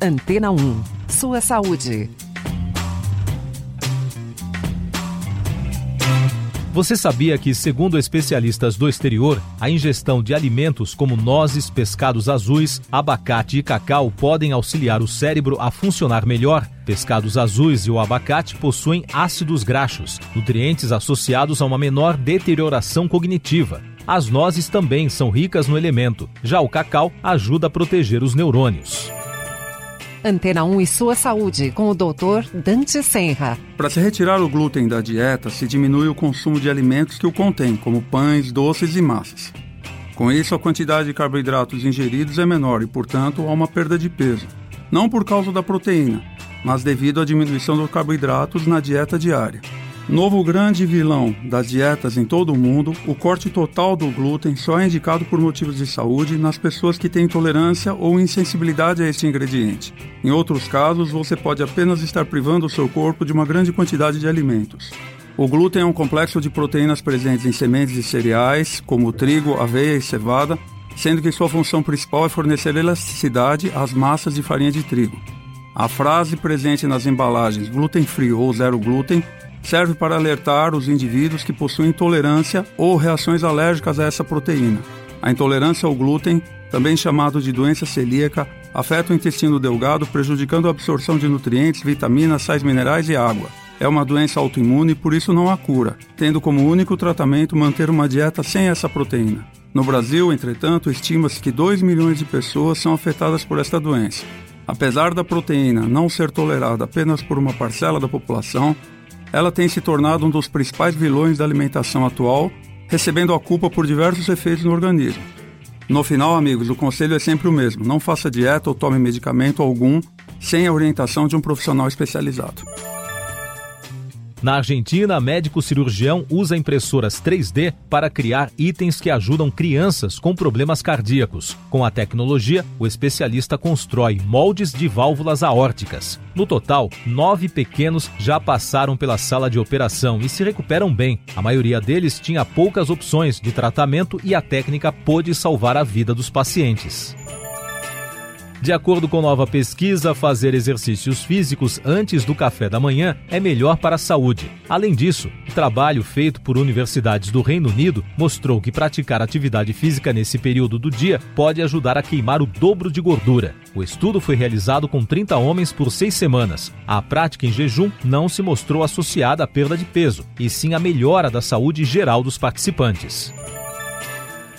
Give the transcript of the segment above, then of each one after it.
Antena 1. Sua saúde. Você sabia que, segundo especialistas do exterior, a ingestão de alimentos como nozes, pescados azuis, abacate e cacau podem auxiliar o cérebro a funcionar melhor? Pescados azuis e o abacate possuem ácidos graxos, nutrientes associados a uma menor deterioração cognitiva. As nozes também são ricas no elemento, já o cacau ajuda a proteger os neurônios. Antena 1 e sua saúde, com o Dr. Dante Senra. Para se retirar o glúten da dieta, se diminui o consumo de alimentos que o contêm, como pães, doces e massas. Com isso, a quantidade de carboidratos ingeridos é menor e, portanto, há uma perda de peso. Não por causa da proteína, mas devido à diminuição dos carboidratos na dieta diária. Novo grande vilão das dietas em todo o mundo, o corte total do glúten só é indicado por motivos de saúde nas pessoas que têm intolerância ou insensibilidade a este ingrediente. Em outros casos, você pode apenas estar privando o seu corpo de uma grande quantidade de alimentos. O glúten é um complexo de proteínas presentes em sementes e cereais, como trigo, aveia e cevada, sendo que sua função principal é fornecer elasticidade às massas de farinha de trigo. A frase presente nas embalagens gluten free ou zero glúten serve para alertar os indivíduos que possuem intolerância ou reações alérgicas a essa proteína. A intolerância ao glúten, também chamado de doença celíaca, afeta o intestino delgado, prejudicando a absorção de nutrientes, vitaminas, sais minerais e água. É uma doença autoimune e por isso não há cura, tendo como único tratamento manter uma dieta sem essa proteína. No Brasil, entretanto, estima-se que 2 milhões de pessoas são afetadas por esta doença. Apesar da proteína não ser tolerada apenas por uma parcela da população, ela tem se tornado um dos principais vilões da alimentação atual, recebendo a culpa por diversos efeitos no organismo. No final, amigos, o conselho é sempre o mesmo: não faça dieta ou tome medicamento algum sem a orientação de um profissional especializado. Na Argentina, médico cirurgião usa impressoras 3D para criar itens que ajudam crianças com problemas cardíacos. Com a tecnologia, o especialista constrói moldes de válvulas aórticas. No total, nove pequenos já passaram pela sala de operação e se recuperam bem. A maioria deles tinha poucas opções de tratamento e a técnica pôde salvar a vida dos pacientes. De acordo com nova pesquisa, fazer exercícios físicos antes do café da manhã é melhor para a saúde. Além disso, o trabalho feito por universidades do Reino Unido mostrou que praticar atividade física nesse período do dia pode ajudar a queimar o dobro de gordura. O estudo foi realizado com 30 homens por seis semanas. A prática em jejum não se mostrou associada à perda de peso, e sim à melhora da saúde geral dos participantes.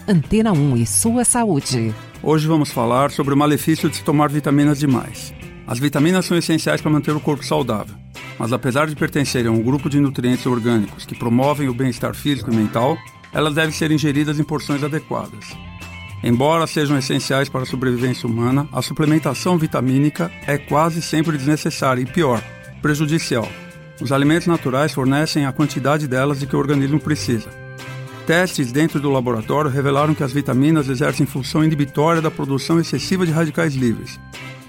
Antena 1 e sua saúde. Hoje vamos falar sobre o malefício de se tomar vitaminas demais. As vitaminas são essenciais para manter o corpo saudável, mas apesar de pertencerem a um grupo de nutrientes orgânicos que promovem o bem-estar físico e mental, elas devem ser ingeridas em porções adequadas. Embora sejam essenciais para a sobrevivência humana, a suplementação vitamínica é quase sempre desnecessária e pior, prejudicial. Os alimentos naturais fornecem a quantidade delas de que o organismo precisa, Testes dentro do laboratório revelaram que as vitaminas exercem função inibitória da produção excessiva de radicais livres.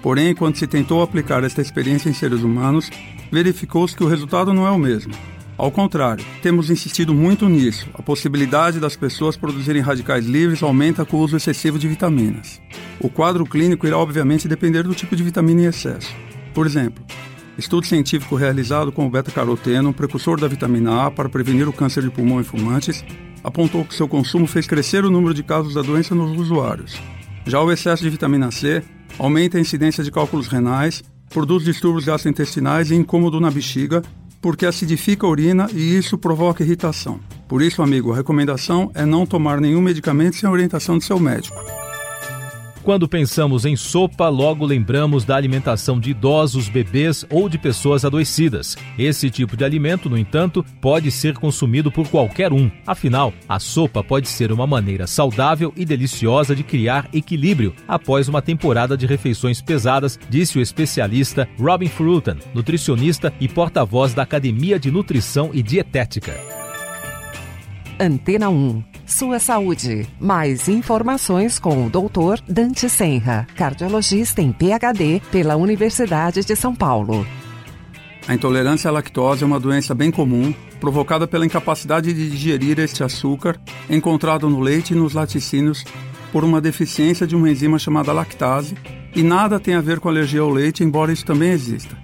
Porém, quando se tentou aplicar esta experiência em seres humanos, verificou-se que o resultado não é o mesmo. Ao contrário, temos insistido muito nisso. A possibilidade das pessoas produzirem radicais livres aumenta com o uso excessivo de vitaminas. O quadro clínico irá obviamente depender do tipo de vitamina em excesso. Por exemplo, estudo científico realizado com o beta-caroteno, precursor da vitamina A para prevenir o câncer de pulmão em fumantes, apontou que seu consumo fez crescer o número de casos da doença nos usuários. Já o excesso de vitamina C aumenta a incidência de cálculos renais, produz distúrbios gastrointestinais e incômodo na bexiga, porque acidifica a urina e isso provoca irritação. Por isso, amigo, a recomendação é não tomar nenhum medicamento sem orientação de seu médico. Quando pensamos em sopa, logo lembramos da alimentação de idosos, bebês ou de pessoas adoecidas. Esse tipo de alimento, no entanto, pode ser consumido por qualquer um. Afinal, a sopa pode ser uma maneira saudável e deliciosa de criar equilíbrio após uma temporada de refeições pesadas, disse o especialista Robin Frutan, nutricionista e porta-voz da Academia de Nutrição e Dietética. Antena 1 sua saúde. Mais informações com o Dr. Dante Senra, cardiologista em PhD pela Universidade de São Paulo. A intolerância à lactose é uma doença bem comum, provocada pela incapacidade de digerir este açúcar encontrado no leite e nos laticínios por uma deficiência de uma enzima chamada lactase, E nada tem a ver com alergia ao leite, embora isso também exista.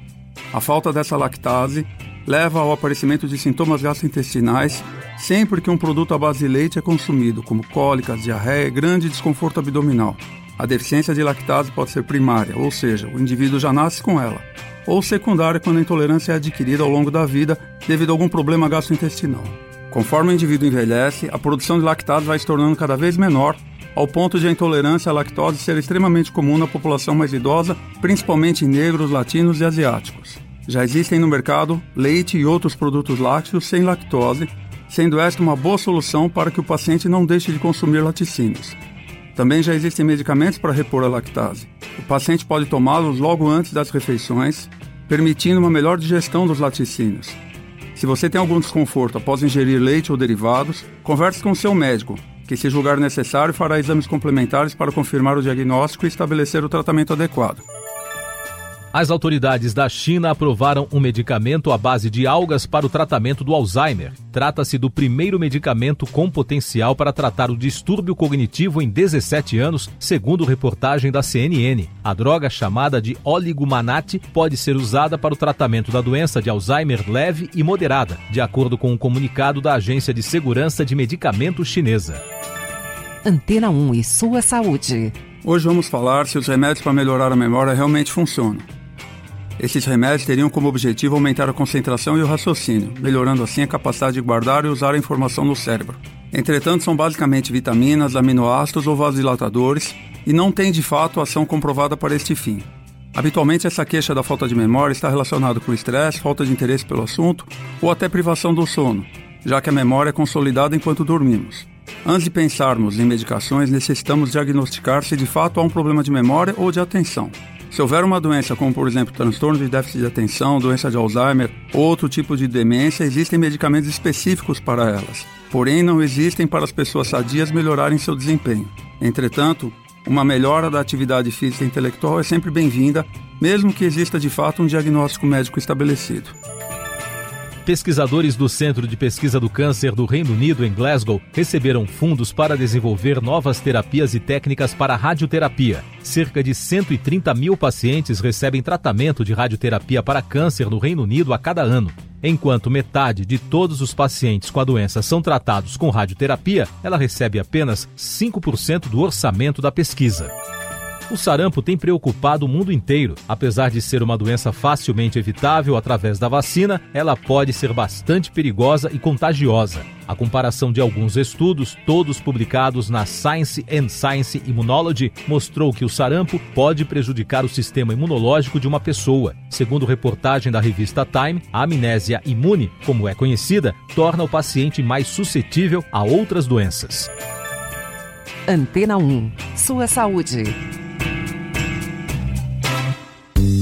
A falta dessa lactase leva ao aparecimento de sintomas gastrointestinais sempre que um produto à base de leite é consumido, como cólicas, diarreia e grande desconforto abdominal. A deficiência de lactase pode ser primária, ou seja, o indivíduo já nasce com ela, ou secundária quando a intolerância é adquirida ao longo da vida devido a algum problema gastrointestinal. Conforme o indivíduo envelhece, a produção de lactase vai se tornando cada vez menor, ao ponto de a intolerância à lactose ser extremamente comum na população mais idosa, principalmente negros, latinos e asiáticos. Já existem no mercado leite e outros produtos lácteos sem lactose, sendo esta uma boa solução para que o paciente não deixe de consumir laticínios. Também já existem medicamentos para repor a lactase. O paciente pode tomá-los logo antes das refeições, permitindo uma melhor digestão dos laticínios. Se você tem algum desconforto após ingerir leite ou derivados, converse com seu médico, que, se julgar necessário, fará exames complementares para confirmar o diagnóstico e estabelecer o tratamento adequado. As autoridades da China aprovaram um medicamento à base de algas para o tratamento do Alzheimer. Trata-se do primeiro medicamento com potencial para tratar o distúrbio cognitivo em 17 anos, segundo reportagem da CNN. A droga chamada de oligomanate pode ser usada para o tratamento da doença de Alzheimer leve e moderada, de acordo com um comunicado da Agência de Segurança de Medicamentos chinesa. Antena 1 e sua saúde. Hoje vamos falar se os remédios para melhorar a memória realmente funcionam. Esses remédios teriam como objetivo aumentar a concentração e o raciocínio, melhorando assim a capacidade de guardar e usar a informação no cérebro. Entretanto, são basicamente vitaminas, aminoácidos ou vasodilatadores e não têm de fato ação comprovada para este fim. Habitualmente, essa queixa da falta de memória está relacionada com estresse, falta de interesse pelo assunto ou até privação do sono, já que a memória é consolidada enquanto dormimos. Antes de pensarmos em medicações, necessitamos diagnosticar se de fato há um problema de memória ou de atenção. Se houver uma doença como, por exemplo, transtorno de déficit de atenção, doença de Alzheimer ou outro tipo de demência, existem medicamentos específicos para elas. Porém, não existem para as pessoas sadias melhorarem seu desempenho. Entretanto, uma melhora da atividade física e intelectual é sempre bem-vinda, mesmo que exista de fato um diagnóstico médico estabelecido. Pesquisadores do Centro de Pesquisa do Câncer do Reino Unido, em Glasgow, receberam fundos para desenvolver novas terapias e técnicas para radioterapia. Cerca de 130 mil pacientes recebem tratamento de radioterapia para câncer no Reino Unido a cada ano. Enquanto metade de todos os pacientes com a doença são tratados com radioterapia, ela recebe apenas 5% do orçamento da pesquisa. O sarampo tem preocupado o mundo inteiro. Apesar de ser uma doença facilmente evitável através da vacina, ela pode ser bastante perigosa e contagiosa. A comparação de alguns estudos, todos publicados na Science and Science Immunology, mostrou que o sarampo pode prejudicar o sistema imunológico de uma pessoa. Segundo reportagem da revista Time, a amnésia imune, como é conhecida, torna o paciente mais suscetível a outras doenças. Antena 1. Sua saúde.